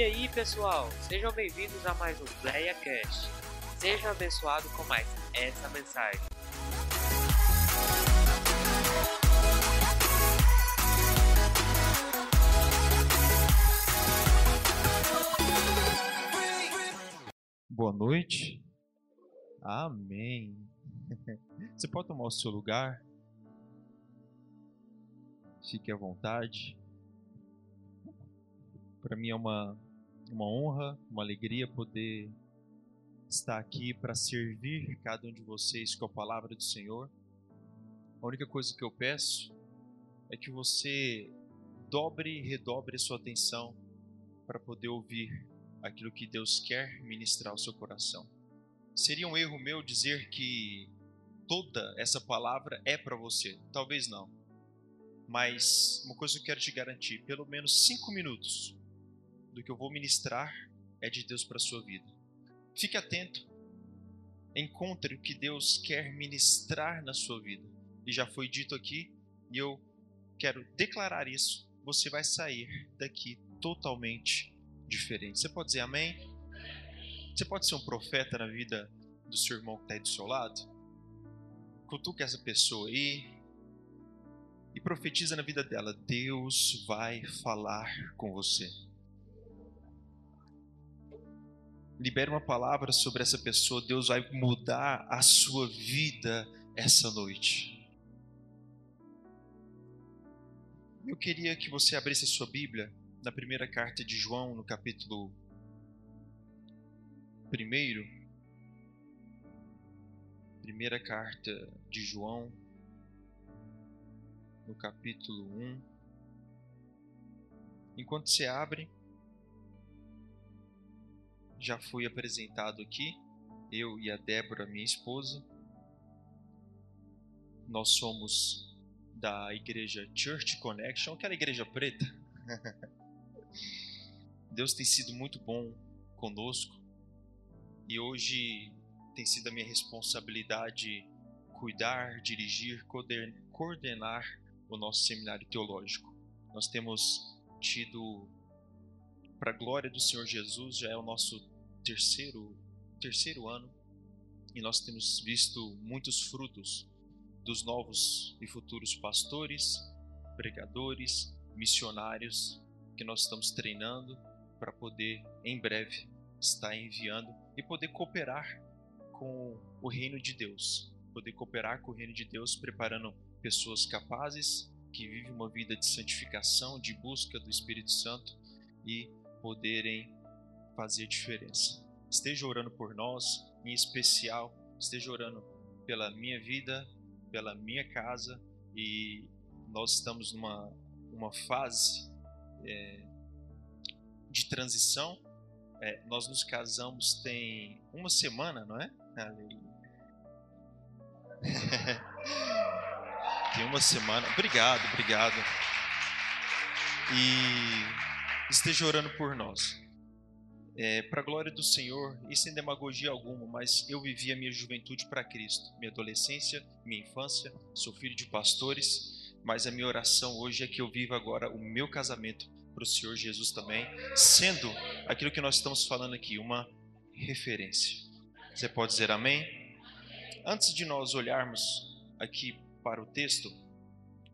E aí, pessoal, sejam bem-vindos a mais um PlayaCast. Seja abençoado com mais essa mensagem. Boa noite. Amém. Você pode tomar o seu lugar? Fique à vontade. Para mim é uma, uma honra, uma alegria poder estar aqui para servir cada um de vocês com a palavra do Senhor. A única coisa que eu peço é que você dobre e redobre a sua atenção para poder ouvir aquilo que Deus quer ministrar ao seu coração. Seria um erro meu dizer que toda essa palavra é para você. Talvez não. Mas uma coisa que eu quero te garantir: pelo menos cinco minutos do que eu vou ministrar é de Deus para a sua vida. Fique atento. Encontre o que Deus quer ministrar na sua vida. E já foi dito aqui, e eu quero declarar isso. Você vai sair daqui totalmente diferente. Você pode dizer amém? Você pode ser um profeta na vida do seu irmão que está aí do seu lado? Cutuca essa pessoa aí e profetiza na vida dela: Deus vai falar com você. Libere uma palavra sobre essa pessoa, Deus vai mudar a sua vida essa noite. Eu queria que você abrisse a sua Bíblia na primeira carta de João, no capítulo 1. Primeira carta de João, no capítulo 1. Enquanto você abre, já fui apresentado aqui, eu e a Débora, minha esposa. Nós somos da igreja Church Connection, aquela igreja preta. Deus tem sido muito bom conosco e hoje tem sido a minha responsabilidade cuidar, dirigir, coordenar o nosso seminário teológico. Nós temos tido, para a glória do Senhor Jesus, já é o nosso terceiro, terceiro ano. E nós temos visto muitos frutos dos novos e futuros pastores, pregadores, missionários que nós estamos treinando para poder em breve estar enviando e poder cooperar com o reino de Deus, poder cooperar com o reino de Deus, preparando pessoas capazes que vivem uma vida de santificação, de busca do Espírito Santo e poderem fazer diferença. Esteja orando por nós, em especial, esteja orando pela minha vida, pela minha casa e nós estamos numa uma fase é, de transição. É, nós nos casamos tem uma semana, não é? tem uma semana. Obrigado, obrigado. E esteja orando por nós. É, para a glória do Senhor, e sem demagogia alguma, mas eu vivi a minha juventude para Cristo, minha adolescência, minha infância, sou filho de pastores, mas a minha oração hoje é que eu viva agora o meu casamento para o Senhor Jesus também, sendo aquilo que nós estamos falando aqui, uma referência. Você pode dizer amém? Antes de nós olharmos aqui para o texto,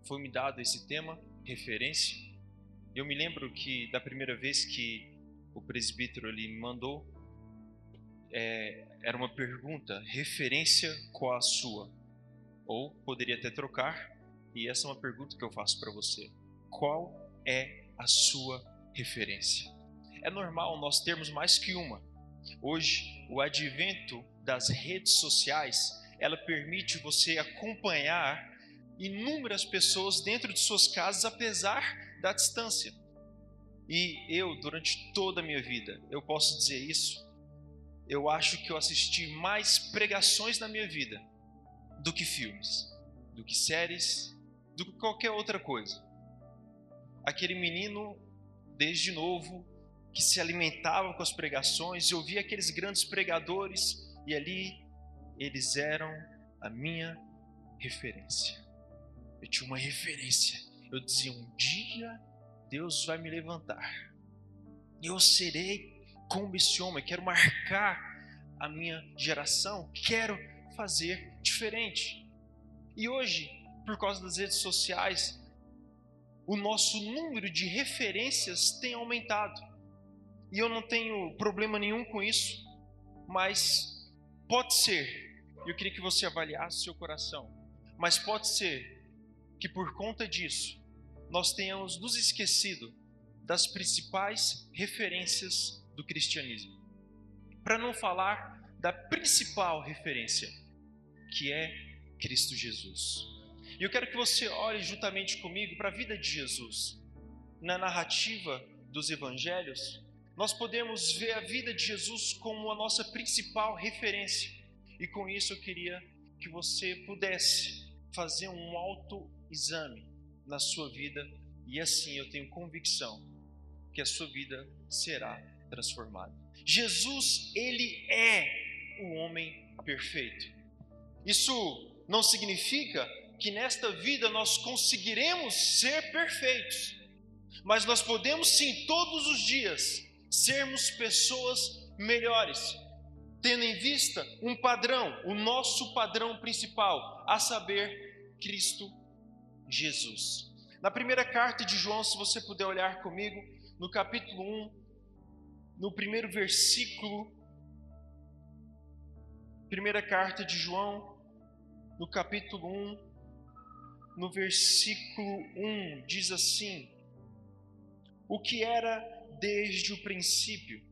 foi me dado esse tema, referência. Eu me lembro que da primeira vez que o presbítero ali me mandou, é, era uma pergunta, referência qual a sua? Ou poderia até trocar, e essa é uma pergunta que eu faço para você. Qual é a sua referência. É normal nós termos mais que uma. Hoje, o advento das redes sociais, ela permite você acompanhar inúmeras pessoas dentro de suas casas apesar da distância. E eu, durante toda a minha vida, eu posso dizer isso, eu acho que eu assisti mais pregações na minha vida do que filmes, do que séries, do que qualquer outra coisa aquele menino, desde novo, que se alimentava com as pregações, e ouvia aqueles grandes pregadores, e ali eles eram a minha referência. Eu tinha uma referência. Eu dizia: um dia Deus vai me levantar. Eu serei como esse homem, quero marcar a minha geração, quero fazer diferente. E hoje, por causa das redes sociais, o nosso número de referências tem aumentado. E eu não tenho problema nenhum com isso, mas pode ser, eu queria que você avaliasse seu coração, mas pode ser que por conta disso nós tenhamos nos esquecido das principais referências do cristianismo. Para não falar da principal referência, que é Cristo Jesus. E eu quero que você olhe juntamente comigo para a vida de Jesus. Na narrativa dos evangelhos, nós podemos ver a vida de Jesus como a nossa principal referência. E com isso eu queria que você pudesse fazer um autoexame na sua vida e assim eu tenho convicção que a sua vida será transformada. Jesus, ele é o homem perfeito. Isso não significa que nesta vida nós conseguiremos ser perfeitos, mas nós podemos sim todos os dias sermos pessoas melhores, tendo em vista um padrão, o nosso padrão principal, a saber, Cristo Jesus. Na primeira carta de João, se você puder olhar comigo, no capítulo 1, no primeiro versículo, primeira carta de João, no capítulo 1, no versículo 1, diz assim: O que era desde o princípio,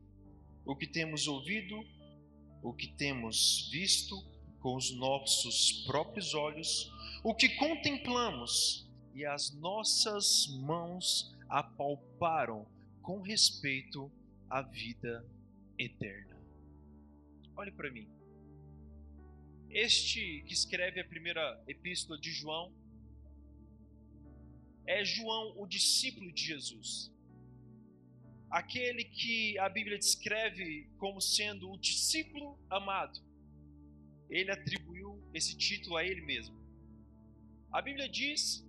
o que temos ouvido, o que temos visto com os nossos próprios olhos, o que contemplamos e as nossas mãos apalparam com respeito à vida eterna. Olhe para mim. Este que escreve a primeira epístola de João é João, o discípulo de Jesus. Aquele que a Bíblia descreve como sendo o discípulo amado. Ele atribuiu esse título a ele mesmo. A Bíblia diz,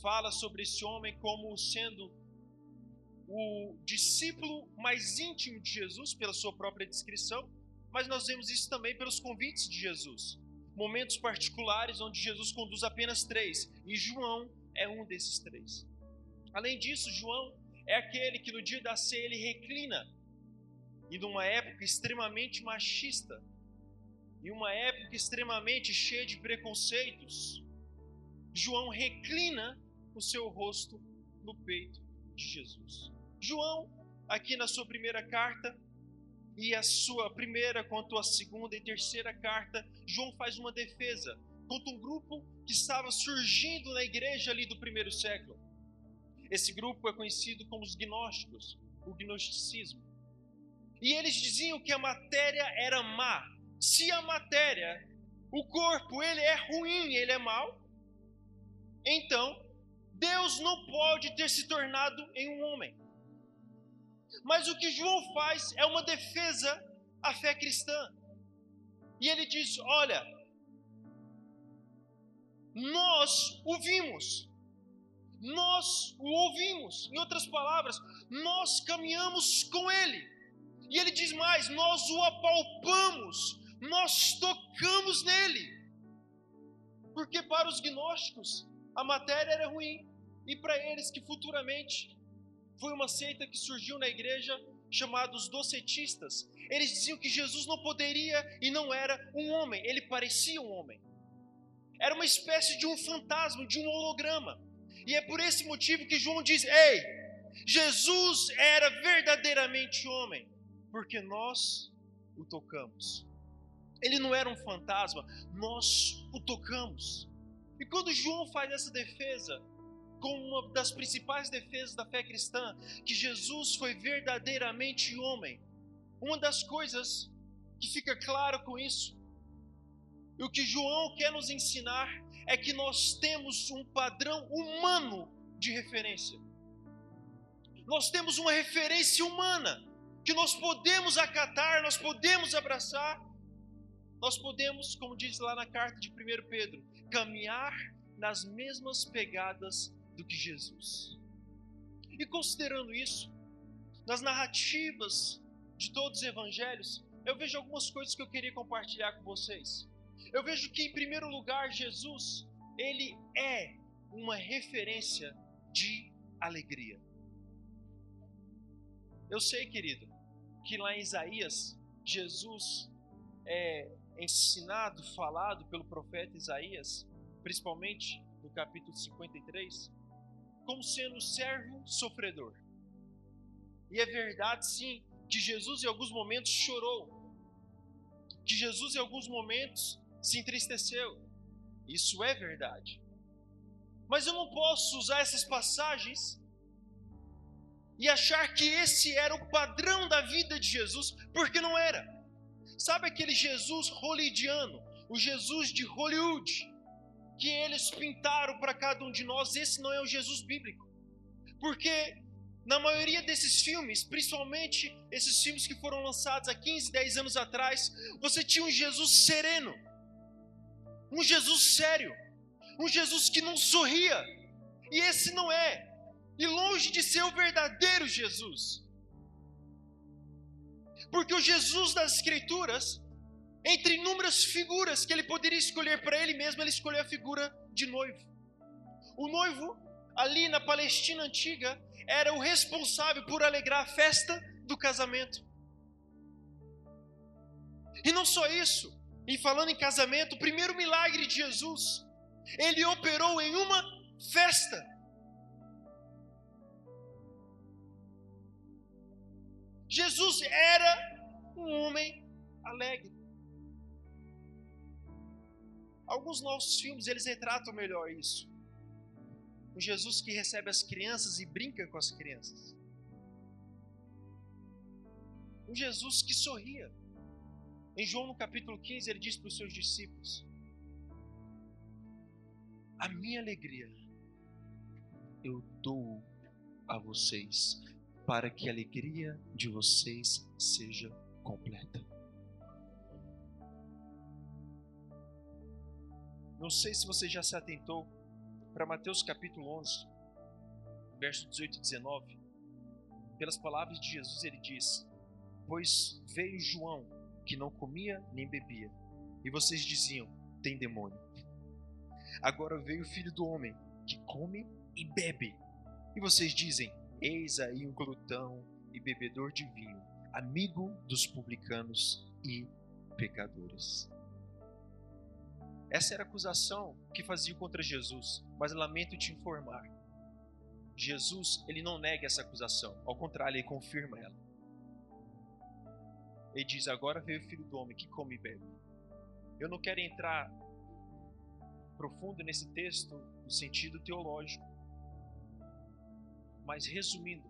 fala sobre esse homem como sendo o discípulo mais íntimo de Jesus, pela sua própria descrição, mas nós vemos isso também pelos convites de Jesus. Momentos particulares onde Jesus conduz apenas três, e João é um desses três. Além disso, João é aquele que no dia da ceia ele reclina, e numa época extremamente machista, em uma época extremamente cheia de preconceitos, João reclina o seu rosto no peito de Jesus. João, aqui na sua primeira carta, e a sua primeira quanto a segunda e terceira carta, João faz uma defesa contra um grupo que estava surgindo na igreja ali do primeiro século. Esse grupo é conhecido como os gnósticos, o gnosticismo. E eles diziam que a matéria era má. Se a matéria, o corpo, ele é ruim, ele é mau, então Deus não pode ter se tornado em um homem. Mas o que João faz é uma defesa à fé cristã. E ele diz: olha, nós o vimos, nós o ouvimos. Em outras palavras, nós caminhamos com ele. E ele diz mais: nós o apalpamos, nós tocamos nele. Porque para os gnósticos a matéria era ruim, e para eles que futuramente foi uma seita que surgiu na igreja chamados docetistas. Eles diziam que Jesus não poderia e não era um homem, ele parecia um homem. Era uma espécie de um fantasma, de um holograma. E é por esse motivo que João diz: Ei, Jesus era verdadeiramente homem, porque nós o tocamos. Ele não era um fantasma, nós o tocamos. E quando João faz essa defesa, como uma das principais defesas da fé cristã, que Jesus foi verdadeiramente homem, uma das coisas que fica claro com isso e o que João quer nos ensinar é que nós temos um padrão humano de referência. Nós temos uma referência humana que nós podemos acatar, nós podemos abraçar, nós podemos, como diz lá na carta de 1 Pedro, caminhar nas mesmas pegadas do que Jesus. E considerando isso, nas narrativas de todos os evangelhos, eu vejo algumas coisas que eu queria compartilhar com vocês. Eu vejo que, em primeiro lugar, Jesus, ele é uma referência de alegria. Eu sei, querido, que lá em Isaías, Jesus é ensinado, falado pelo profeta Isaías, principalmente no capítulo 53, como sendo servo sofredor. E é verdade, sim, que Jesus em alguns momentos chorou, que Jesus em alguns momentos se entristeceu. Isso é verdade. Mas eu não posso usar essas passagens e achar que esse era o padrão da vida de Jesus, porque não era. Sabe aquele Jesus hollywoodiano, o Jesus de Hollywood, que eles pintaram para cada um de nós? Esse não é o Jesus bíblico. Porque na maioria desses filmes, principalmente esses filmes que foram lançados há 15, 10 anos atrás, você tinha um Jesus sereno, um Jesus sério, um Jesus que não sorria. E esse não é. E longe de ser o verdadeiro Jesus. Porque o Jesus das Escrituras, entre inúmeras figuras que ele poderia escolher para ele mesmo, ele escolheu a figura de noivo. O noivo, ali na Palestina antiga, era o responsável por alegrar a festa do casamento. E não só isso, e falando em casamento, o primeiro milagre de Jesus, ele operou em uma festa. Jesus era um homem alegre. Alguns nossos filmes eles retratam melhor isso. Um Jesus que recebe as crianças e brinca com as crianças. Um Jesus que sorria. Em João no capítulo 15, ele diz para os seus discípulos: A minha alegria eu dou a vocês, para que a alegria de vocês seja completa. Não sei se você já se atentou para Mateus capítulo 11, verso 18 e 19. Pelas palavras de Jesus, ele diz: Pois veio João que não comia nem bebia. E vocês diziam: tem demônio. Agora veio o filho do homem, que come e bebe. E vocês dizem: eis aí um glutão e bebedor de vinho, amigo dos publicanos e pecadores. Essa era a acusação que faziam contra Jesus, mas lamento te informar. Jesus, ele não nega essa acusação, ao contrário, ele confirma ela. Ele diz: Agora veio o filho do homem que come e bebe. Eu não quero entrar profundo nesse texto no sentido teológico, mas resumindo,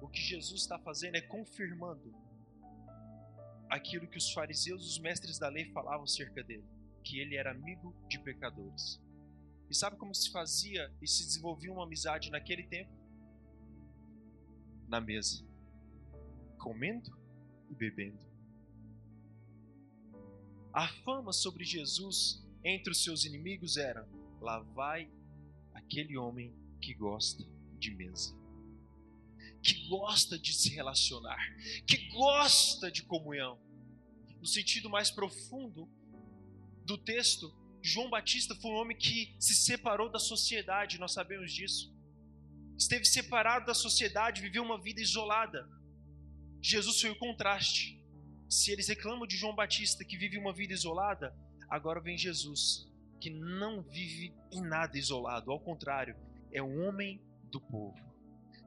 o que Jesus está fazendo é confirmando aquilo que os fariseus e os mestres da lei falavam acerca dele, que ele era amigo de pecadores. E sabe como se fazia e se desenvolvia uma amizade naquele tempo? Na mesa, comendo e bebendo. A fama sobre Jesus entre os seus inimigos era: lá vai aquele homem que gosta de mesa, que gosta de se relacionar, que gosta de comunhão. No sentido mais profundo do texto, João Batista foi um homem que se separou da sociedade, nós sabemos disso. Esteve separado da sociedade, viveu uma vida isolada. Jesus foi o contraste. Se eles reclamam de João Batista que vive uma vida isolada, agora vem Jesus que não vive em nada isolado, ao contrário, é um homem do povo,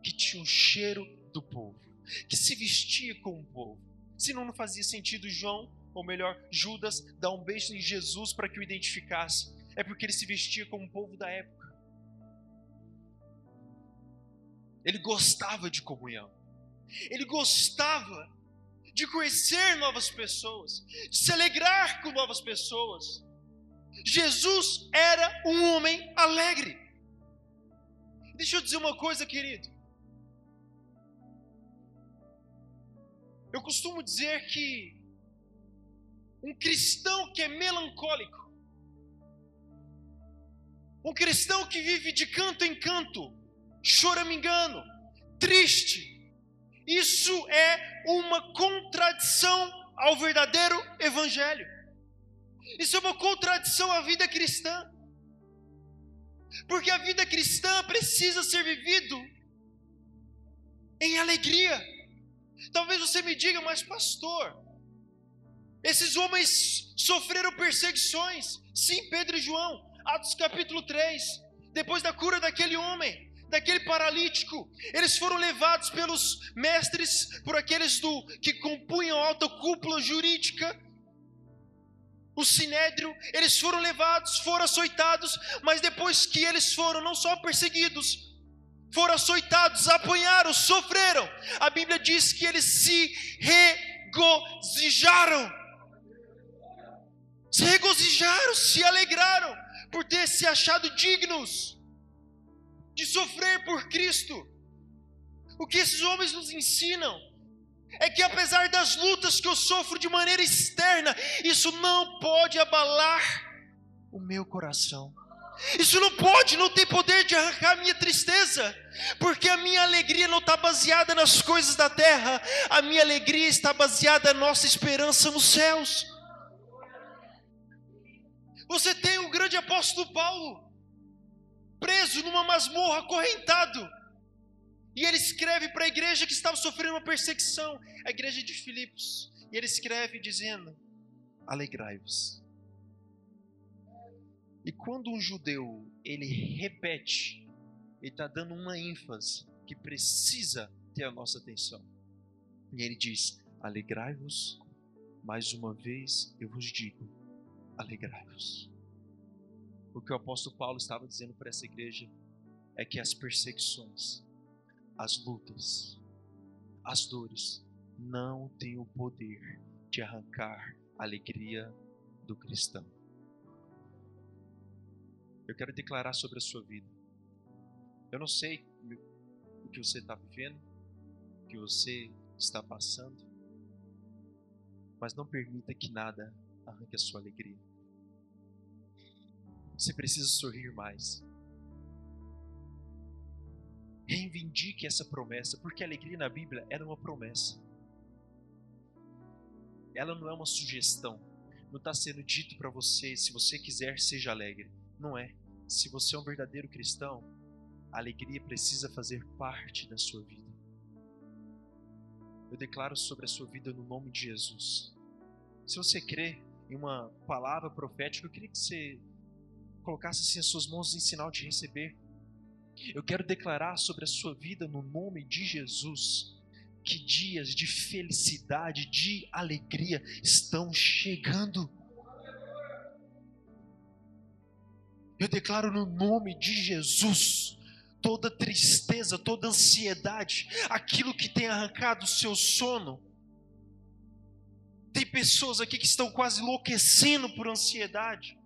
que tinha o cheiro do povo, que se vestia como o povo. Senão não fazia sentido João, ou melhor, Judas, dar um beijo em Jesus para que o identificasse. É porque ele se vestia como o povo da época. Ele gostava de comunhão. Ele gostava de conhecer novas pessoas, de se alegrar com novas pessoas. Jesus era um homem alegre. Deixa eu dizer uma coisa, querido. Eu costumo dizer que um cristão que é melancólico, um cristão que vive de canto em canto, choramingando, triste, Isso é uma contradição ao verdadeiro evangelho. Isso é uma contradição à vida cristã. Porque a vida cristã precisa ser vivido em alegria. Talvez você me diga, mas pastor, esses homens sofreram perseguições. Sim, Pedro e João, Atos capítulo 3. Depois da cura daquele homem, daquele paralítico, eles foram levados pelos mestres, por aqueles do que compunham a alta cúpula jurídica, o sinédrio, eles foram levados, foram açoitados, mas depois que eles foram não só perseguidos, foram açoitados, apanharam, sofreram. A Bíblia diz que eles se regozijaram. Se regozijaram, se alegraram por ter se achado dignos de sofrer por Cristo. O que esses homens nos ensinam é que apesar das lutas que eu sofro de maneira externa, isso não pode abalar o meu coração. Isso não pode, não tem poder de arrancar a minha tristeza, porque a minha alegria não está baseada nas coisas da terra, a minha alegria está baseada na nossa esperança nos céus. Você tem o grande apóstolo Paulo, preso numa masmorra, acorrentado, e ele escreve para a igreja que estava sofrendo uma perseguição, a igreja de Filipos. E ele escreve dizendo: Alegrai-vos. E quando um judeu ele repete, ele está dando uma ênfase que precisa ter a nossa atenção. E ele diz: Alegrai-vos, mais uma vez eu vos digo: alegrai-vos. O que o apóstolo Paulo estava dizendo para essa igreja é que as perseguições, as lutas, as dores não têm o poder de arrancar a alegria do cristão. Eu quero declarar sobre a sua vida. Eu não sei o que você está vivendo, o que você está passando, mas não permita que nada arranque a sua alegria. Você precisa sorrir mais. Reivindique essa promessa, porque a alegria na Bíblia era uma promessa. Ela não é uma sugestão. Não está sendo dito para você, se você quiser, seja alegre. Não é. Se você é um verdadeiro cristão, a alegria precisa fazer parte da sua vida. Eu declaro sobre a sua vida no nome de Jesus. Se você crê em uma palavra profética, eu queria que você colocasse assim as suas mãos em sinal de receber. Eu quero declarar sobre a sua vida, no nome de Jesus, que dias de felicidade, de alegria estão chegando. Eu declaro no nome de Jesus, toda tristeza, toda ansiedade, aquilo que tem arrancado o seu sono. Tem pessoas aqui que estão quase enlouquecendo por ansiedade.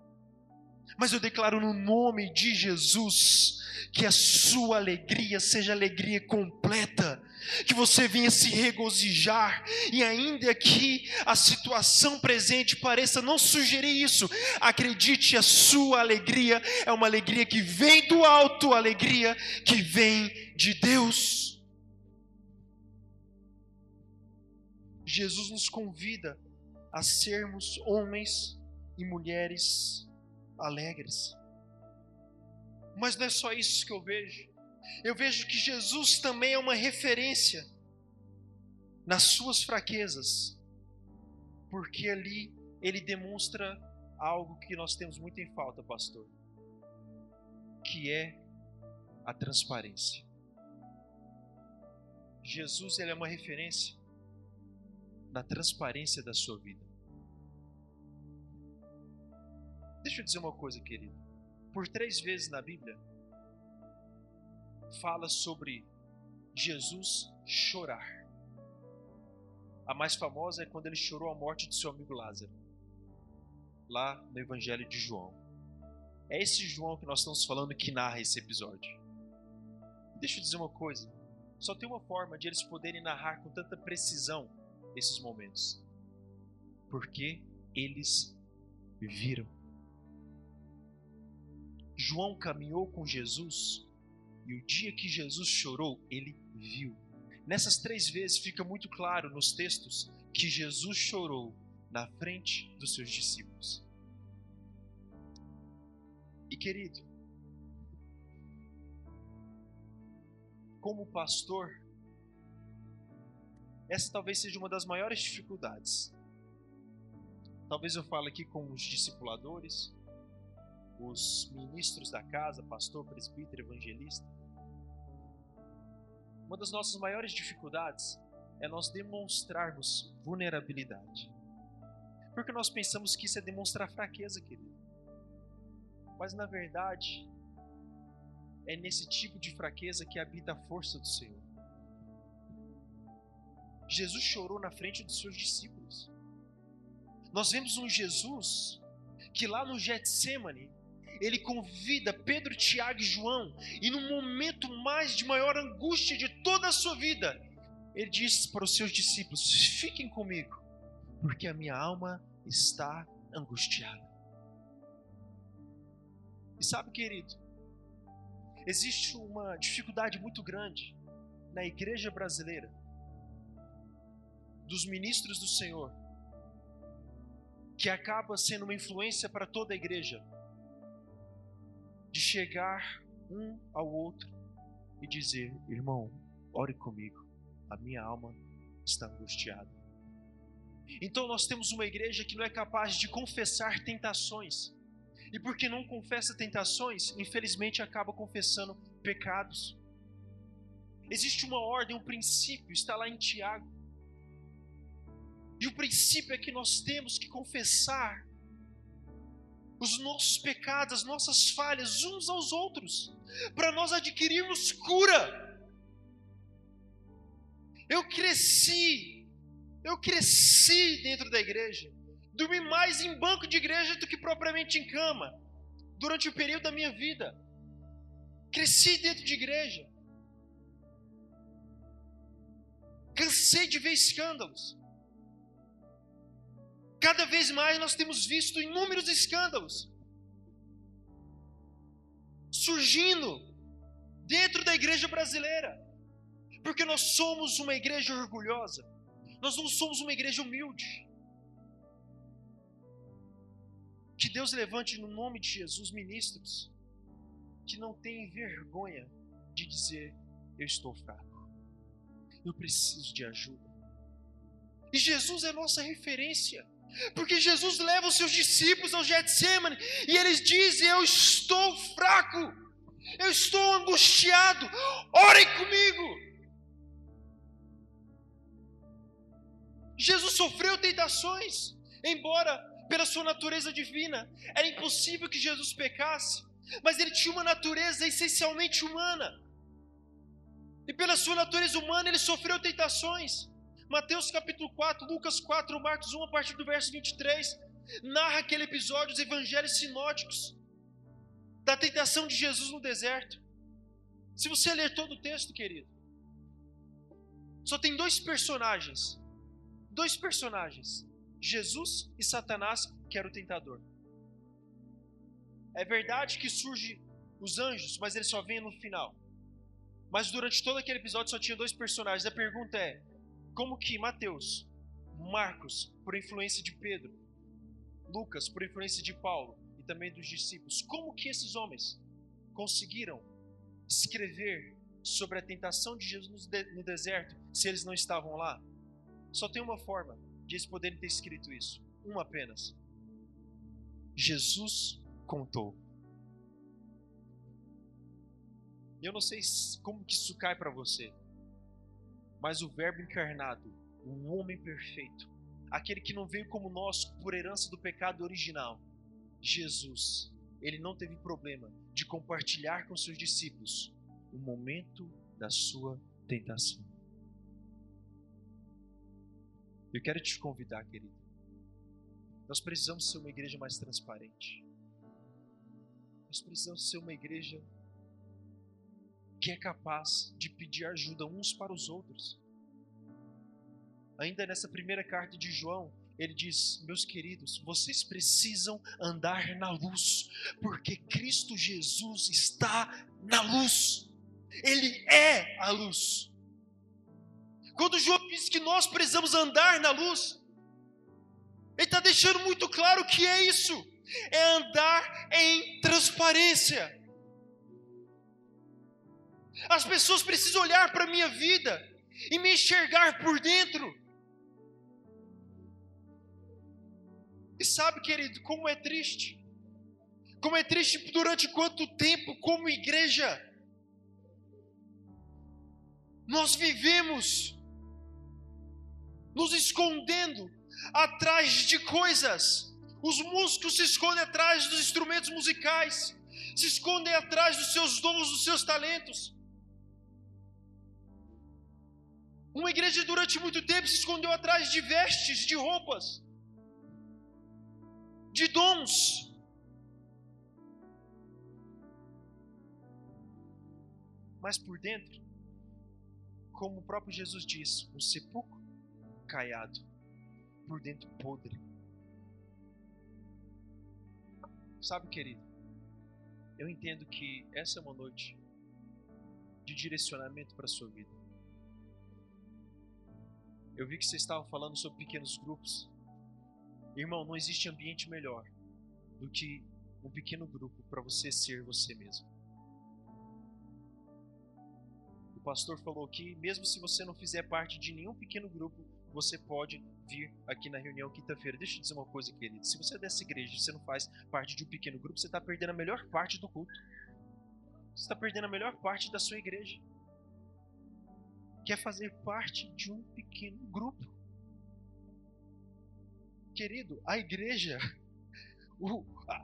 Mas eu declaro no nome de Jesus que a sua alegria seja alegria completa, que você venha se regozijar, e ainda que a situação presente pareça não sugerir isso, acredite, a sua alegria é uma alegria que vem do alto, alegria que vem de Deus. Jesus nos convida a sermos homens e mulheres alegres. Mas não é só isso que eu vejo. Eu vejo que Jesus também é uma referência nas suas fraquezas, porque ali ele demonstra algo que nós temos muito em falta, pastor, que é a transparência. Jesus ele é uma referência na transparência da sua vida. Deixa eu dizer uma coisa, querido. Por três vezes na Bíblia, fala sobre Jesus chorar. A mais famosa é quando ele chorou a morte de seu amigo Lázaro, lá no Evangelho de João. É esse João que nós estamos falando que narra esse episódio. Deixa eu dizer uma coisa: só tem uma forma de eles poderem narrar com tanta precisão esses momentos, porque eles viram. João caminhou com Jesus e o dia que Jesus chorou, ele viu. Nessas três vezes fica muito claro nos textos que Jesus chorou na frente dos seus discípulos. E querido, como pastor, essa talvez seja uma das maiores dificuldades. Talvez eu fale aqui com os discipuladores, os ministros da casa, pastor, presbítero, evangelista. Uma das nossas maiores dificuldades é nós demonstrarmos vulnerabilidade. Porque nós pensamos que isso é demonstrar fraqueza, querido. Mas na verdade, é nesse tipo de fraqueza que habita a força do Senhor. Jesus chorou na frente dos seus discípulos. Nós vemos um Jesus que lá no Getsemane, ele convida Pedro, Tiago e João, e no momento mais de maior angústia de toda a sua vida, ele diz para os seus discípulos: Fiquem comigo, porque a minha alma está angustiada. E sabe, querido, existe uma dificuldade muito grande na igreja brasileira, dos ministros do Senhor, que acaba sendo uma influência para toda a igreja, de chegar um ao outro e dizer: irmão, ore comigo, a minha alma está angustiada. Então nós temos uma igreja que não é capaz de confessar tentações. E porque não confessa tentações, infelizmente acaba confessando pecados. Existe uma ordem, um princípio, está lá em Tiago. E o princípio é que nós temos que confessar os nossos pecados, as nossas falhas uns aos outros, para nós adquirirmos cura. Eu cresci eu cresci dentro da igreja. Dormi mais em banco de igreja do que propriamente em cama. Durante o período da minha vida. Cresci dentro de igreja. Cansei de ver escândalos. Cada vez mais nós temos visto inúmeros escândalos surgindo dentro da igreja brasileira, porque nós somos uma igreja orgulhosa. Nós não somos uma igreja humilde. Que Deus levante no nome de Jesus ministros que não têm vergonha de dizer: Eu estou fraco, eu preciso de ajuda. E Jesus é nossa referência, porque Jesus leva os seus discípulos ao Getsemane e eles dizem: Eu estou fraco, eu estou angustiado, orem comigo. Jesus sofreu tentações, embora pela sua natureza divina era impossível que Jesus pecasse, mas ele tinha uma natureza essencialmente humana. E pela sua natureza humana ele sofreu tentações. Mateus capítulo 4, Lucas 4, Marcos 1, a partir do verso 23, narra aquele episódio dos evangelhos sinóticos da tentação de Jesus no deserto. Se você ler todo o texto, querido, só tem dois personagens dois personagens, Jesus e Satanás, que era o tentador. É verdade que surge os anjos, mas eles só vêm no final. Mas durante todo aquele episódio só tinha dois personagens. A pergunta é: como que Mateus, Marcos, por influência de Pedro, Lucas, por influência de Paulo e também dos discípulos, como que esses homens conseguiram escrever sobre a tentação de Jesus no deserto se eles não estavam lá? Só tem uma forma de eles poderem ter escrito isso. Uma apenas. Jesus contou. Eu não sei como que isso cai para você. Mas o verbo encarnado, o homem perfeito, aquele que não veio como nós por herança do pecado original, Jesus, ele não teve problema de compartilhar com seus discípulos o momento da sua tentação. Eu quero te convidar, querido. Nós precisamos ser uma igreja mais transparente. Nós precisamos ser uma igreja que é capaz de pedir ajuda uns para os outros. Ainda nessa primeira carta de João, ele diz: Meus queridos, vocês precisam andar na luz, porque Cristo Jesus está na luz, Ele é a luz. Quando João diz que nós precisamos andar na luz, ele está deixando muito claro o que é isso: é andar em transparência. As pessoas precisam olhar para a minha vida e me enxergar por dentro. E sabe, querido, como é triste? Como é triste durante quanto tempo, como igreja, nós vivemos nos escondendo atrás de coisas. Os músicos se escondem atrás dos instrumentos musicais, se escondem atrás dos seus dons, dos seus talentos. Uma igreja durante muito tempo se escondeu atrás de vestes, de roupas, de dons. Mas por dentro, como o próprio Jesus diz, um sepulcro caiado, por dentro podre. Sabe, querido, eu entendo que essa é uma noite de direcionamento para a sua vida. Eu vi que vocês estavam falando sobre pequenos grupos. Irmão, não existe ambiente melhor do que um pequeno grupo para você ser você mesmo. O pastor falou que, mesmo se você não fizer parte de nenhum pequeno grupo, você pode vir aqui na reunião quinta-feira. Deixa eu dizer uma coisa, querido. Se você é dessa igreja e você não faz parte de um pequeno grupo, você está perdendo a melhor parte do culto. Você está perdendo a melhor parte da sua igreja. Quer fazer parte de um pequeno grupo. Querido, a igreja,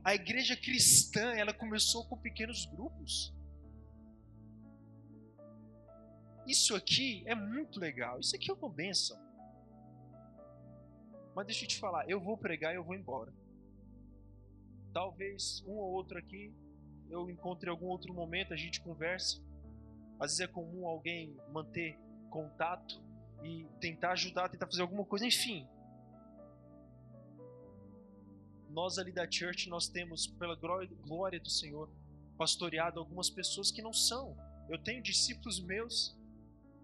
a, igreja cristã, ela começou com pequenos grupos. Isso aqui é muito legal. Isso aqui é uma bênção. Mas deixa eu te falar, eu vou pregar e eu vou embora. Talvez um ou outro aqui eu encontre algum outro momento, a gente conversa. Às vezes é comum alguém manter contato e tentar ajudar, tentar fazer alguma coisa, enfim nós ali da church, nós temos, pela glória do Senhor, pastoreado algumas pessoas que não são. Eu tenho discípulos meus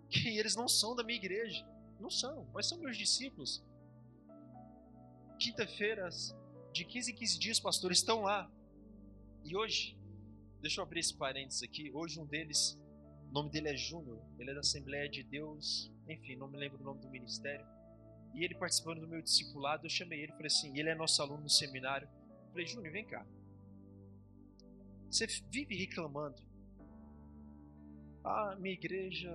que eles não são da minha igreja. Não são, mas são meus discípulos. Quinta-feiras, de 15 em 15 dias, pastores estão lá. E hoje, deixa eu abrir esse parênteses aqui. Hoje, um deles, o nome dele é Júnior, ele é da Assembleia de Deus, enfim, não me lembro o nome do ministério e ele participando do meu discipulado, eu chamei ele, falei assim, ele é nosso aluno no seminário. Eu falei, Júnior, vem cá. Você vive reclamando. Ah, minha igreja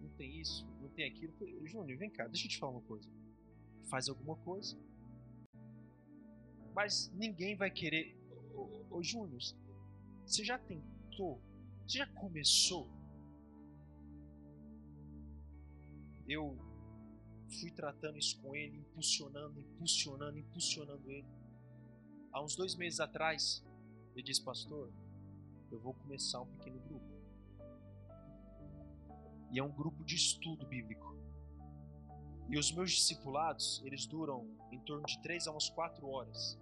não tem isso, não tem aquilo. Júnior, vem cá, deixa eu te falar uma coisa. Faz alguma coisa. Mas ninguém vai querer. Ô, ô Júnior, você já tentou? Já começou? Eu fui tratando isso com ele, impulsionando, impulsionando, impulsionando ele. Há uns dois meses atrás, ele disse, pastor, eu vou começar um pequeno grupo. E é um grupo de estudo bíblico. E os meus discipulados, eles duram em torno de três a umas quatro horas.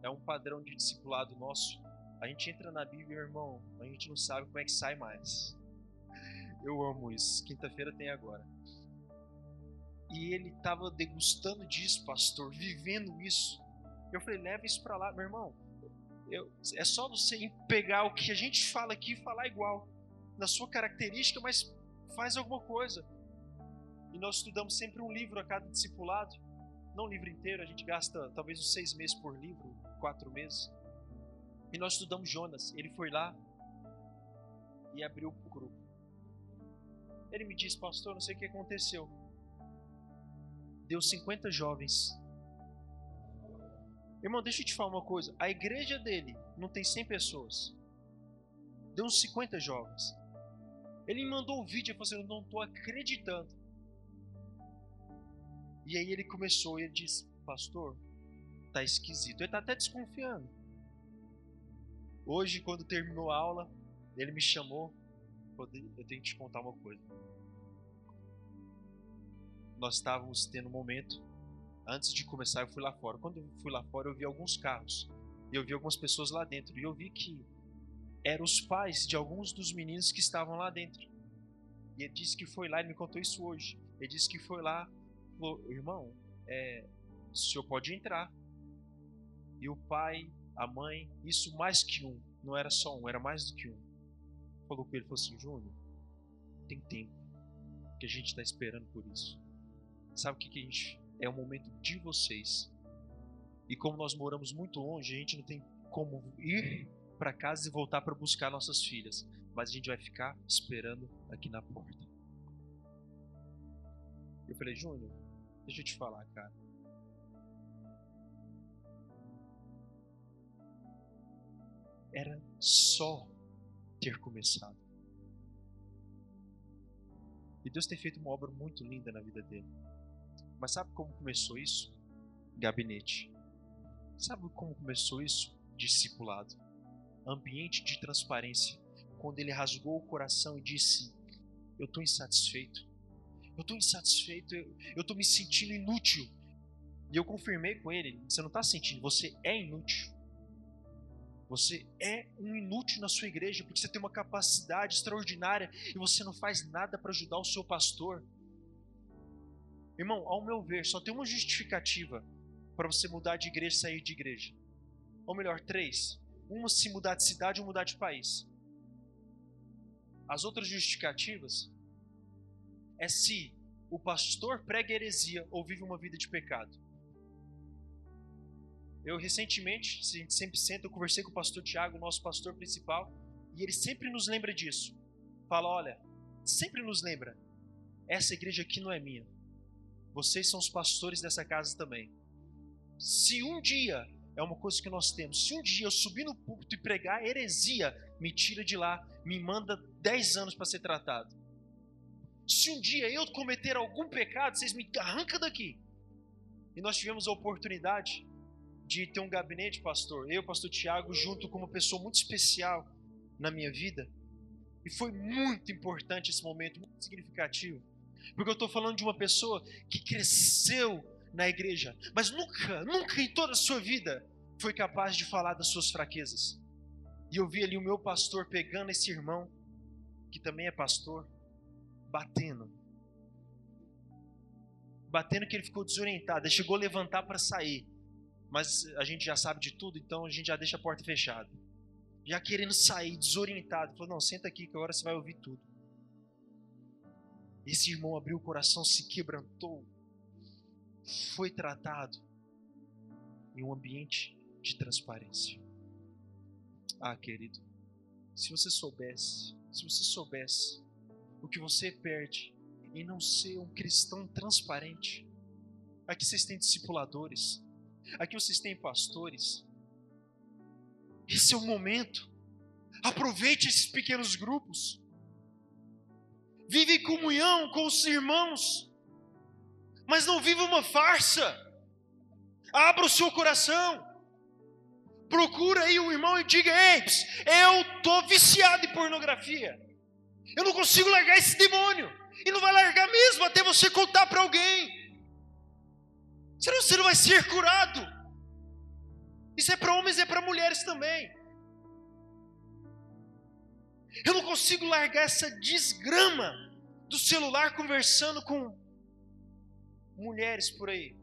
É um padrão de discipulado nosso. A gente entra na Bíblia, irmão, a gente não sabe como é que sai mais. Eu amo isso. Quinta-feira tem agora e ele estava degustando disso, pastor, vivendo isso. Eu falei, leva isso para lá, meu irmão. Eu, é só você pegar o que a gente fala aqui e falar igual, na sua característica, mas faz alguma coisa. E nós estudamos sempre um livro a cada discipulado, não o livro inteiro, a gente gasta talvez uns seis meses por livro, quatro meses. E nós estudamos Jonas. Ele foi lá e abriu o grupo. Ele me disse, pastor, não sei o que aconteceu deu 50 jovens. Irmão, deixa eu te falar uma coisa. A igreja dele não tem 100 pessoas. Deu uns 50 jovens. Ele me mandou um vídeo e Eu não estou acreditando. E aí ele começou e ele disse: Pastor, tá esquisito. Ele está até desconfiando. Hoje, quando terminou a aula, ele me chamou. Eu tenho que te contar uma coisa nós estávamos tendo um momento. Antes de começar, eu fui lá fora. Quando eu fui lá fora, eu vi alguns carros. E eu vi algumas pessoas lá dentro. E eu vi que eram os pais de alguns dos meninos que estavam lá dentro. E ele disse que foi lá, ele me contou isso hoje. Ele disse que foi lá, falou, irmão, é, o senhor pode entrar. E o pai, a mãe, isso mais que um, não era só um, era mais do que um. Falou com ele, falou assim, Júnior, tem tempo que a gente está esperando por isso. Sabe o que, que a gente é o momento de vocês. E como nós moramos muito longe, a gente não tem como ir para casa e voltar para buscar nossas filhas, mas a gente vai ficar esperando aqui na porta. Eu falei, Júnior, deixa eu te falar, cara. Era só ter começado. E Deus tem feito uma obra muito linda na vida dele. Mas sabe como começou isso? Gabinete. Sabe como começou isso? Discipulado. Ambiente de transparência. Quando ele rasgou o coração e disse: Eu estou insatisfeito. Eu estou insatisfeito. Eu estou me sentindo inútil. E eu confirmei com ele: Você não está sentindo, você é inútil. Você é um inútil na sua igreja porque você tem uma capacidade extraordinária e você não faz nada para ajudar o seu pastor. Irmão, ao meu ver, só tem uma justificativa para você mudar de igreja e sair de igreja. Ou melhor, três. Uma se mudar de cidade ou mudar de país. As outras justificativas é se o pastor prega heresia ou vive uma vida de pecado. Eu recentemente, sempre senta, eu conversei com o pastor Tiago, nosso pastor principal, e ele sempre nos lembra disso. Fala, olha, sempre nos lembra, essa igreja aqui não é minha. Vocês são os pastores dessa casa também. Se um dia, é uma coisa que nós temos, se um dia eu subir no púlpito e pregar heresia, me tira de lá, me manda 10 anos para ser tratado. Se um dia eu cometer algum pecado, vocês me arrancam daqui. E nós tivemos a oportunidade de ter um gabinete, pastor, eu, pastor Tiago, junto com uma pessoa muito especial na minha vida. E foi muito importante esse momento, muito significativo. Porque eu estou falando de uma pessoa que cresceu na igreja, mas nunca, nunca em toda a sua vida foi capaz de falar das suas fraquezas. E eu vi ali o meu pastor pegando esse irmão, que também é pastor, batendo. Batendo que ele ficou desorientado, ele chegou a levantar para sair. Mas a gente já sabe de tudo, então a gente já deixa a porta fechada. Já querendo sair, desorientado. Falou: Não, senta aqui que agora você vai ouvir tudo. Esse irmão abriu o coração, se quebrantou, foi tratado em um ambiente de transparência. Ah, querido, se você soubesse, se você soubesse o que você perde em não ser um cristão transparente. Aqui vocês têm discipuladores, aqui vocês têm pastores. Esse é o momento. Aproveite esses pequenos grupos vive em comunhão com os irmãos, mas não vive uma farsa. Abra o seu coração. Procura aí um irmão e diga: Ei, eu tô viciado em pornografia. Eu não consigo largar esse demônio. E não vai largar mesmo até você contar para alguém. Senão você não vai ser curado. Isso é para homens e é para mulheres também. Eu não consigo largar essa desgrama do celular conversando com mulheres por aí.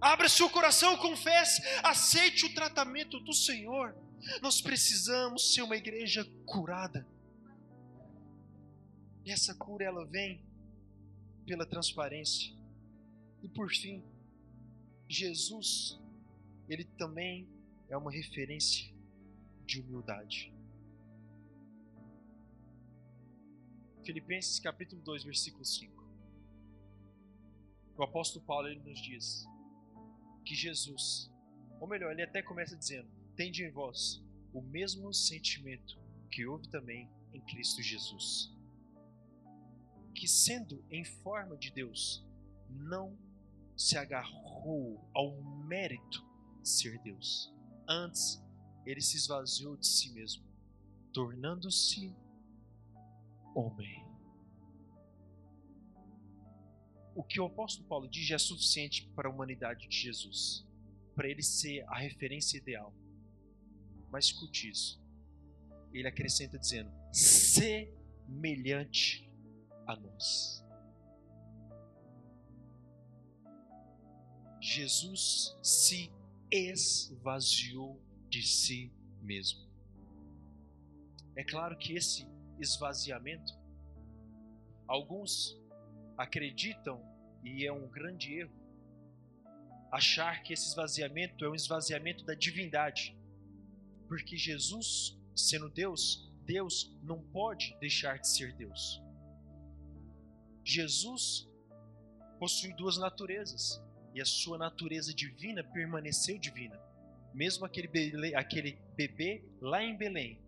Abra seu coração, confesse, aceite o tratamento do Senhor. Nós precisamos ser uma igreja curada. E essa cura ela vem pela transparência. E por fim, Jesus, ele também é uma referência de humildade. Filipenses capítulo 2, versículo 5. O apóstolo Paulo ele nos diz que Jesus, ou melhor, ele até começa dizendo: "Tende em vós o mesmo sentimento que houve também em Cristo Jesus, que sendo em forma de Deus, não se agarrou ao mérito de ser Deus. Antes, ele se esvaziou de si mesmo, tornando-se homem. O que o apóstolo Paulo diz é suficiente para a humanidade de Jesus, para ele ser a referência ideal. Mas escute isso. ele acrescenta dizendo: semelhante a nós. Jesus se esvaziou de si mesmo. É claro que esse esvaziamento, alguns acreditam, e é um grande erro, achar que esse esvaziamento é um esvaziamento da divindade. Porque Jesus, sendo Deus, Deus não pode deixar de ser Deus. Jesus possui duas naturezas e a sua natureza divina permaneceu divina. Mesmo aquele bebê, aquele bebê lá em Belém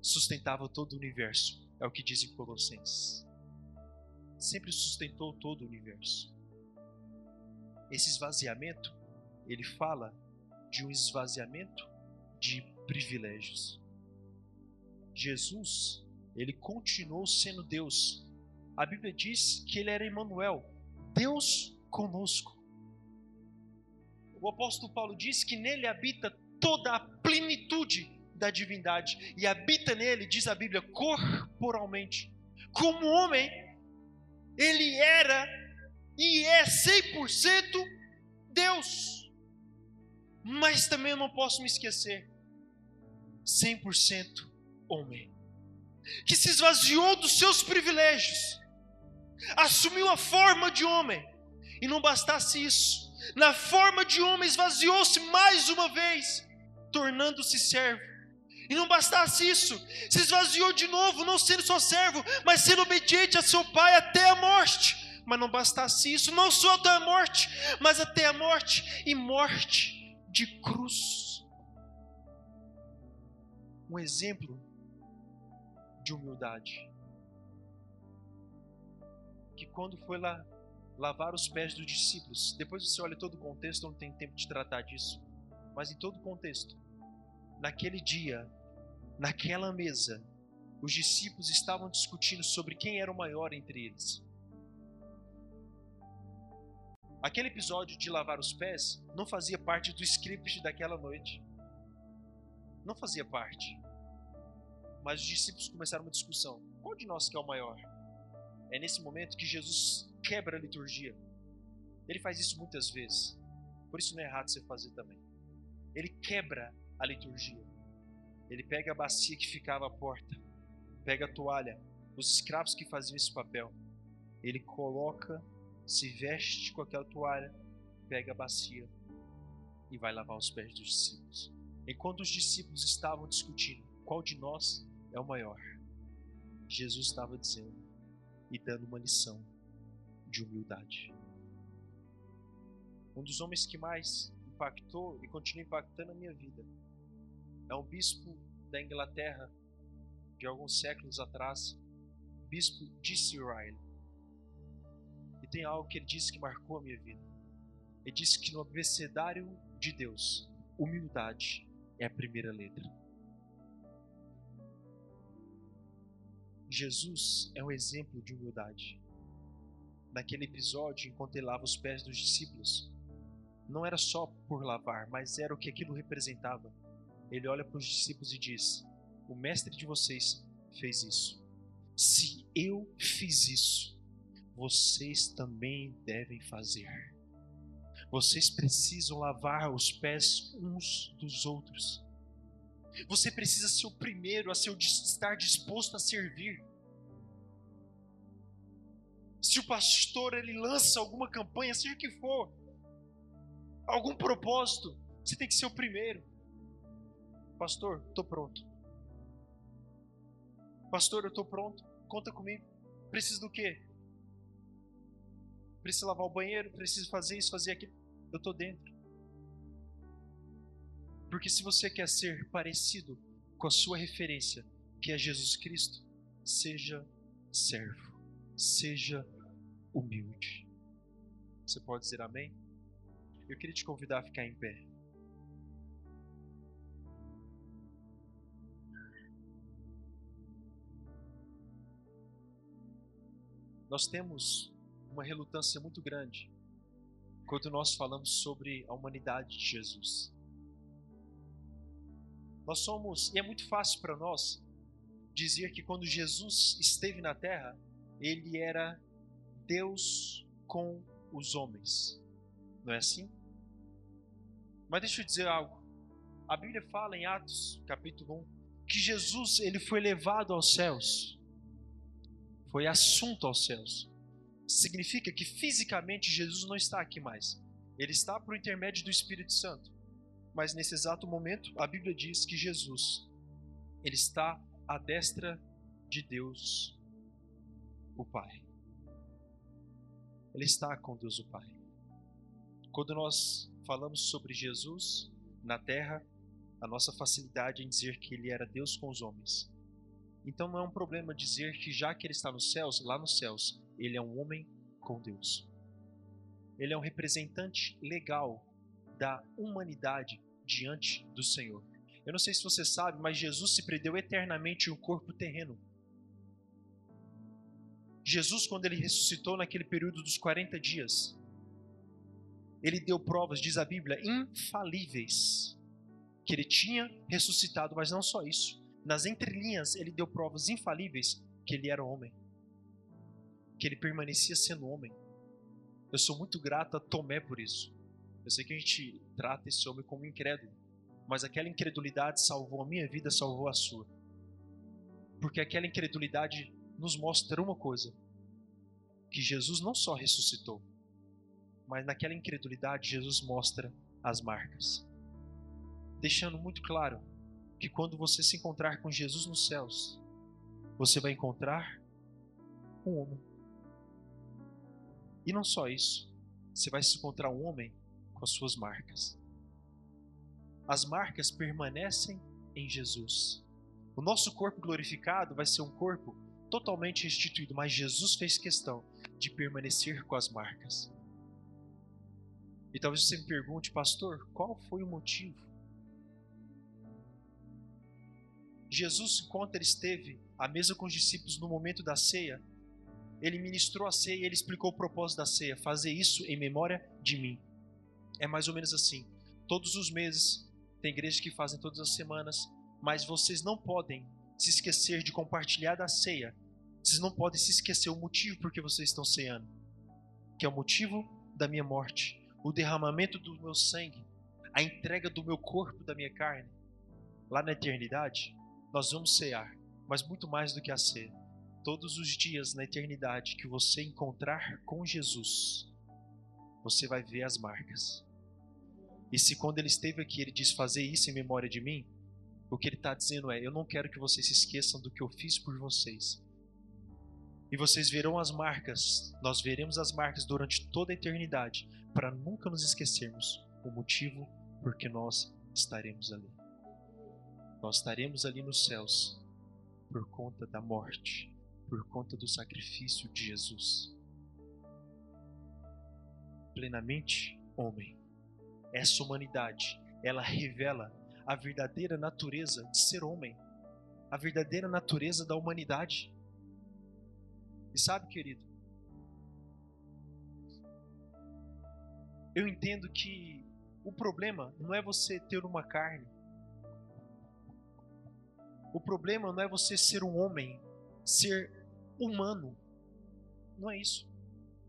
sustentava todo o universo, é o que diz em Colossenses. Sempre sustentou todo o universo. Esse esvaziamento, ele fala de um esvaziamento de privilégios. Jesus, ele continuou sendo Deus. A Bíblia diz que ele era Emmanuel, Deus conosco. O apóstolo Paulo diz que nele habita toda a plenitude da divindade e habita nele, diz a Bíblia, corporalmente. Como homem, ele era e é 100% Deus. Mas também eu não posso me esquecer 100% homem, que se esvaziou dos seus privilégios, assumiu a forma de homem, e não bastasse isso, na forma de homem esvaziou-se mais uma vez, tornando-se servo. E não bastasse isso, se esvaziou de novo, não sendo só servo, mas sendo obediente a seu pai até a morte. Mas não bastasse isso, não só até a morte, mas até a morte e morte de cruz um exemplo de humildade. Que quando foi lá lavar os pés dos discípulos, depois você olha todo o contexto, não tem tempo de tratar disso, mas em todo o contexto, naquele dia, naquela mesa, os discípulos estavam discutindo sobre quem era o maior entre eles. Aquele episódio de lavar os pés não fazia parte do script daquela noite. Não fazia parte. Mas os discípulos começaram uma discussão: qual de nós que é o maior? É nesse momento que Jesus quebra a liturgia. Ele faz isso muitas vezes. Por isso não é errado você fazer também. Ele quebra a liturgia. Ele pega a bacia que ficava à porta, pega a toalha, os escravos que faziam esse papel. Ele coloca, se veste com aquela toalha, pega a bacia e vai lavar os pés dos discípulos. Enquanto os discípulos estavam discutindo qual de nós é o maior. Jesus estava dizendo e dando uma lição de humildade. Um dos homens que mais impactou e continua impactando a minha vida é um bispo da Inglaterra de alguns séculos atrás, bispo D.C. Riley. E tem algo que ele disse que marcou a minha vida. Ele disse que no abecedário de Deus, humildade é a primeira letra. Jesus é um exemplo de humildade. Naquele episódio, enquanto ele lava os pés dos discípulos, não era só por lavar, mas era o que aquilo representava. Ele olha para os discípulos e diz: O mestre de vocês fez isso. Se eu fiz isso, vocês também devem fazer. Vocês precisam lavar os pés uns dos outros. Você precisa ser o primeiro a ser, estar disposto a servir. Se o pastor ele lança alguma campanha, seja o que for, algum propósito, você tem que ser o primeiro. Pastor, estou pronto. Pastor, eu estou pronto. Conta comigo. Preciso do quê? Preciso lavar o banheiro, preciso fazer isso, fazer aquilo. Eu estou dentro. Porque se você quer ser parecido com a sua referência, que é Jesus Cristo, seja servo, seja humilde. Você pode dizer amém? Eu queria te convidar a ficar em pé. Nós temos uma relutância muito grande quando nós falamos sobre a humanidade de Jesus. Nós somos, e é muito fácil para nós, dizia que quando Jesus esteve na terra, ele era Deus com os homens. Não é assim? Mas deixa eu dizer algo. A Bíblia fala em Atos, capítulo 1, que Jesus ele foi levado aos céus. Foi assunto aos céus. Significa que fisicamente Jesus não está aqui mais. Ele está por intermédio do Espírito Santo. Mas nesse exato momento, a Bíblia diz que Jesus ele está à destra de Deus, o Pai. Ele está com Deus o Pai. Quando nós falamos sobre Jesus na terra, a nossa facilidade em dizer que ele era Deus com os homens. Então não é um problema dizer que já que ele está nos céus, lá nos céus, ele é um homem com Deus. Ele é um representante legal da humanidade diante do Senhor. Eu não sei se você sabe, mas Jesus se prendeu eternamente em um corpo terreno. Jesus, quando ele ressuscitou naquele período dos 40 dias, ele deu provas, diz a Bíblia, infalíveis, que ele tinha ressuscitado, mas não só isso. Nas entrelinhas, ele deu provas infalíveis que ele era homem, que ele permanecia sendo homem. Eu sou muito grato a Tomé por isso. Eu sei que a gente trata esse homem como incrédulo, mas aquela incredulidade salvou a minha vida, salvou a sua. Porque aquela incredulidade nos mostra uma coisa: que Jesus não só ressuscitou, mas naquela incredulidade Jesus mostra as marcas. Deixando muito claro que quando você se encontrar com Jesus nos céus, você vai encontrar um homem. E não só isso, você vai se encontrar um homem com as suas marcas. As marcas permanecem em Jesus. O nosso corpo glorificado vai ser um corpo totalmente restituído, mas Jesus fez questão de permanecer com as marcas. E talvez você me pergunte, pastor, qual foi o motivo? Jesus, enquanto ele esteve à mesa com os discípulos no momento da ceia, ele ministrou a ceia e ele explicou o propósito da ceia: fazer isso em memória de mim. É mais ou menos assim. Todos os meses, tem igrejas que fazem todas as semanas, mas vocês não podem se esquecer de compartilhar da ceia. Vocês não podem se esquecer o motivo por que vocês estão ceando, que é o motivo da minha morte, o derramamento do meu sangue, a entrega do meu corpo, da minha carne. Lá na eternidade, nós vamos cear, mas muito mais do que a ceia. Todos os dias na eternidade que você encontrar com Jesus, você vai ver as marcas. E se quando ele esteve aqui ele diz fazer isso em memória de mim, o que ele está dizendo é: eu não quero que vocês se esqueçam do que eu fiz por vocês. E vocês verão as marcas, nós veremos as marcas durante toda a eternidade, para nunca nos esquecermos o motivo por que nós estaremos ali. Nós estaremos ali nos céus por conta da morte, por conta do sacrifício de Jesus. Plenamente homem. Essa humanidade, ela revela a verdadeira natureza de ser homem, a verdadeira natureza da humanidade. E sabe, querido, eu entendo que o problema não é você ter uma carne. O problema não é você ser um homem, ser humano. Não é isso.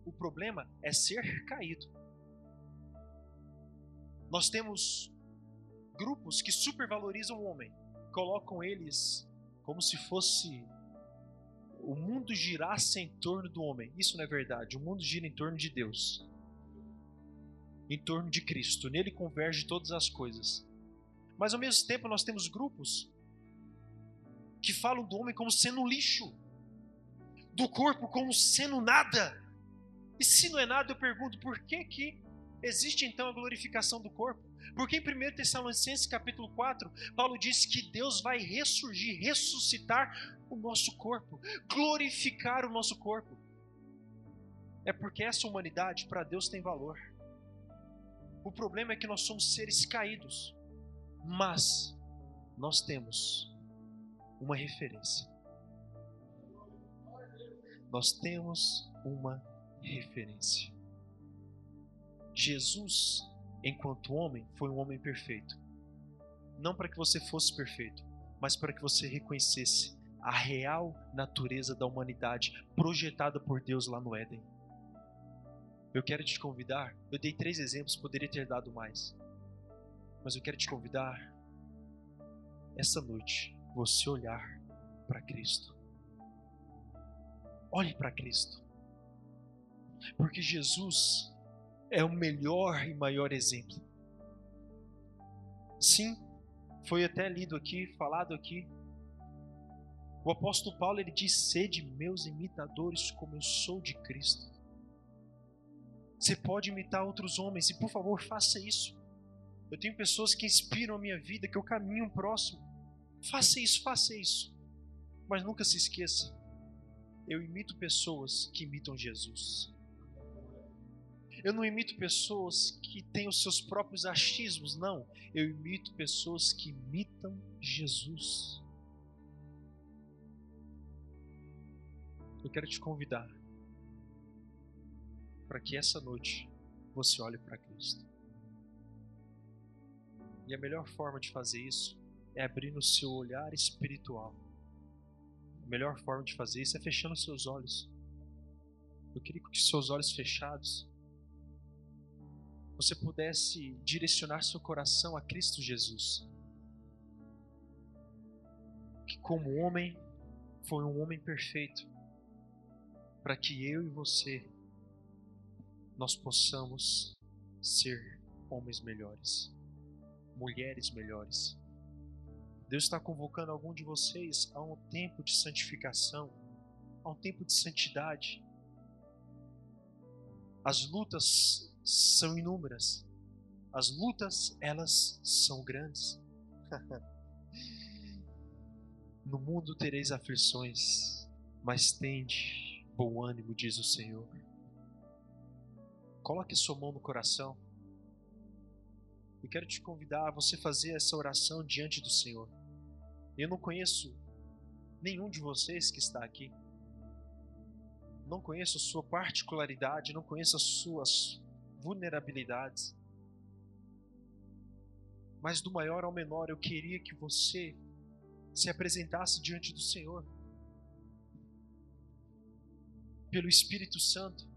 O problema é ser caído. Nós temos grupos que supervalorizam o homem, colocam eles como se fosse o mundo girasse em torno do homem. Isso não é verdade. O mundo gira em torno de Deus, em torno de Cristo. Nele converge todas as coisas. Mas ao mesmo tempo nós temos grupos que falam do homem como sendo lixo, do corpo como sendo nada. E se não é nada, eu pergunto, por que que existe então a glorificação do corpo? Porque em 1 Tessalonicenses capítulo 4, Paulo diz que Deus vai ressurgir, ressuscitar o nosso corpo, glorificar o nosso corpo. É porque essa humanidade para Deus tem valor. O problema é que nós somos seres caídos, mas nós temos uma referência. Nós temos uma referência. Jesus enquanto homem, foi um homem perfeito. Não para que você fosse perfeito, mas para que você reconhecesse a real natureza da humanidade projetada por Deus lá no Éden. Eu quero te convidar. Eu dei três exemplos, poderia ter dado mais. Mas eu quero te convidar essa noite, você olhar para Cristo. Olhe para Cristo. Porque Jesus é o melhor e maior exemplo. Sim, foi até lido aqui, falado aqui. O apóstolo Paulo ele diz: "Sede meus imitadores, como eu sou de Cristo". Você pode imitar outros homens e por favor faça isso. Eu tenho pessoas que inspiram a minha vida, que eu caminho próximo. Faça isso, faça isso. Mas nunca se esqueça, eu imito pessoas que imitam Jesus. Eu não imito pessoas que têm os seus próprios achismos, não. Eu imito pessoas que imitam Jesus. Eu quero te convidar para que essa noite você olhe para Cristo. E a melhor forma de fazer isso é abrindo o seu olhar espiritual. A melhor forma de fazer isso é fechando os seus olhos. Eu queria que seus olhos fechados você pudesse direcionar seu coração a Cristo Jesus. Que como homem foi um homem perfeito, para que eu e você nós possamos ser homens melhores, mulheres melhores. Deus está convocando algum de vocês a um tempo de santificação, a um tempo de santidade. As lutas são inúmeras. As lutas, elas são grandes. no mundo tereis aflições, mas tende bom ânimo, diz o Senhor. Coloque sua mão no coração. Eu quero te convidar a você fazer essa oração diante do Senhor. Eu não conheço nenhum de vocês que está aqui. Não conheço a sua particularidade, não conheço as suas vulnerabilidades. Mas do maior ao menor, eu queria que você se apresentasse diante do Senhor. Pelo Espírito Santo.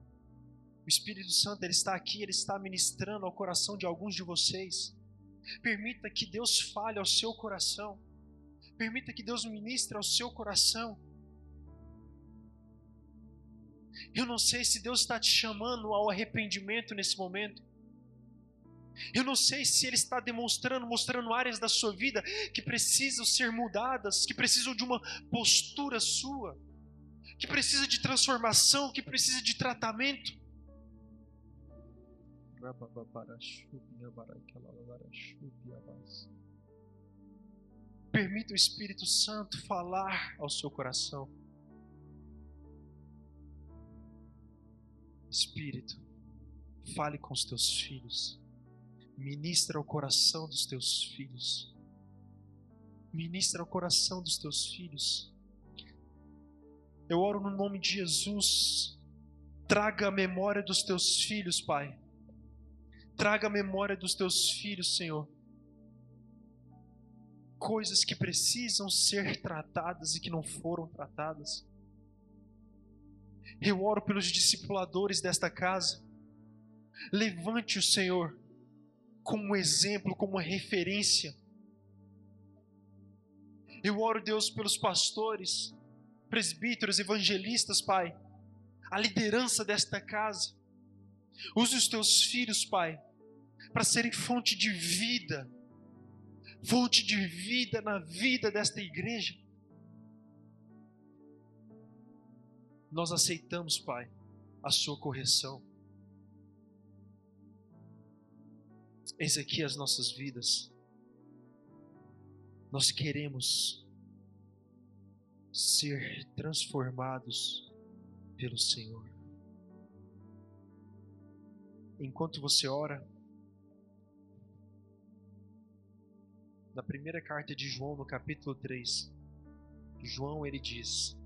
O Espírito Santo ele está aqui, ele está ministrando ao coração de alguns de vocês. Permita que Deus fale ao seu coração. Permita que Deus ministre ao seu coração. Eu não sei se Deus está te chamando ao arrependimento nesse momento. Eu não sei se Ele está demonstrando, mostrando áreas da sua vida que precisam ser mudadas, que precisam de uma postura sua, que precisa de transformação, que precisa de tratamento. Permita o Espírito Santo falar ao seu coração. Espírito, fale com os teus filhos, ministra o coração dos teus filhos, ministra o coração dos teus filhos. Eu oro no nome de Jesus, traga a memória dos teus filhos, Pai. Traga a memória dos teus filhos, Senhor. Coisas que precisam ser tratadas e que não foram tratadas. Eu oro pelos discipuladores desta casa. Levante o Senhor como exemplo, como referência. Eu oro, Deus, pelos pastores, presbíteros, evangelistas, Pai, a liderança desta casa. Use os teus filhos, Pai, para serem fonte de vida, fonte de vida na vida desta igreja. Nós aceitamos, Pai, a Sua correção. Eis aqui as nossas vidas. Nós queremos ser transformados pelo Senhor. Enquanto você ora, na primeira carta de João, no capítulo 3, João ele diz: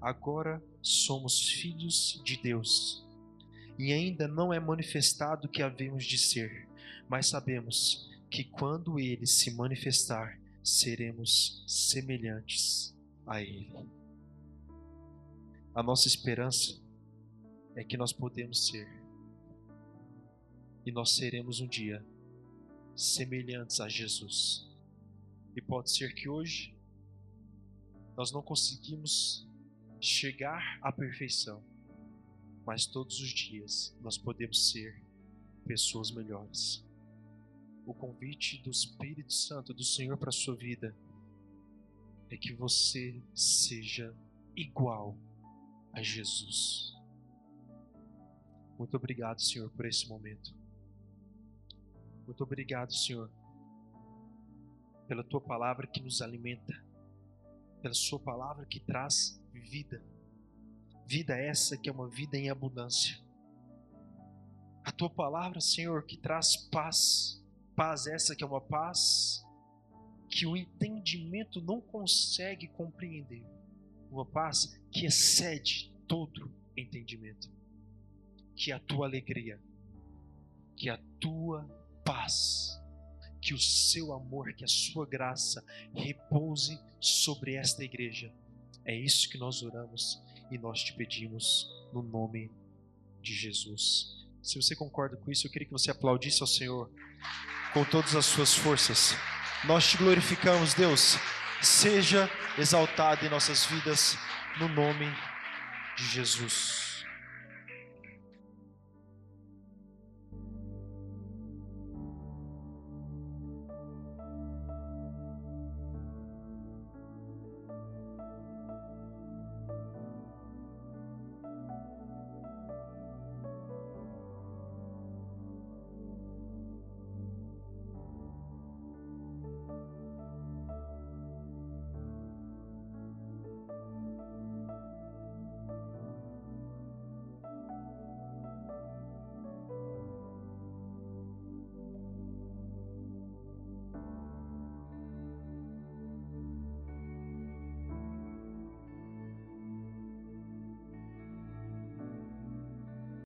Agora somos filhos de Deus, e ainda não é manifestado o que havemos de ser, mas sabemos que quando ele se manifestar, seremos semelhantes a Ele. A nossa esperança é que nós podemos ser, e nós seremos um dia semelhantes a Jesus. E pode ser que hoje nós não conseguimos chegar à perfeição, mas todos os dias nós podemos ser pessoas melhores. O convite do Espírito Santo do Senhor para a sua vida é que você seja igual a Jesus. Muito obrigado, Senhor, por esse momento. Muito obrigado, Senhor, pela tua palavra que nos alimenta, pela sua palavra que traz vida. Vida essa que é uma vida em abundância. A tua palavra, Senhor, que traz paz. Paz essa que é uma paz que o entendimento não consegue compreender. Uma paz que excede todo entendimento. Que a tua alegria, que a tua paz, que o seu amor, que a sua graça repouse sobre esta igreja. É isso que nós oramos e nós te pedimos no nome de Jesus. Se você concorda com isso, eu queria que você aplaudisse ao Senhor com todas as suas forças. Nós te glorificamos, Deus. Seja exaltado em nossas vidas, no nome de Jesus.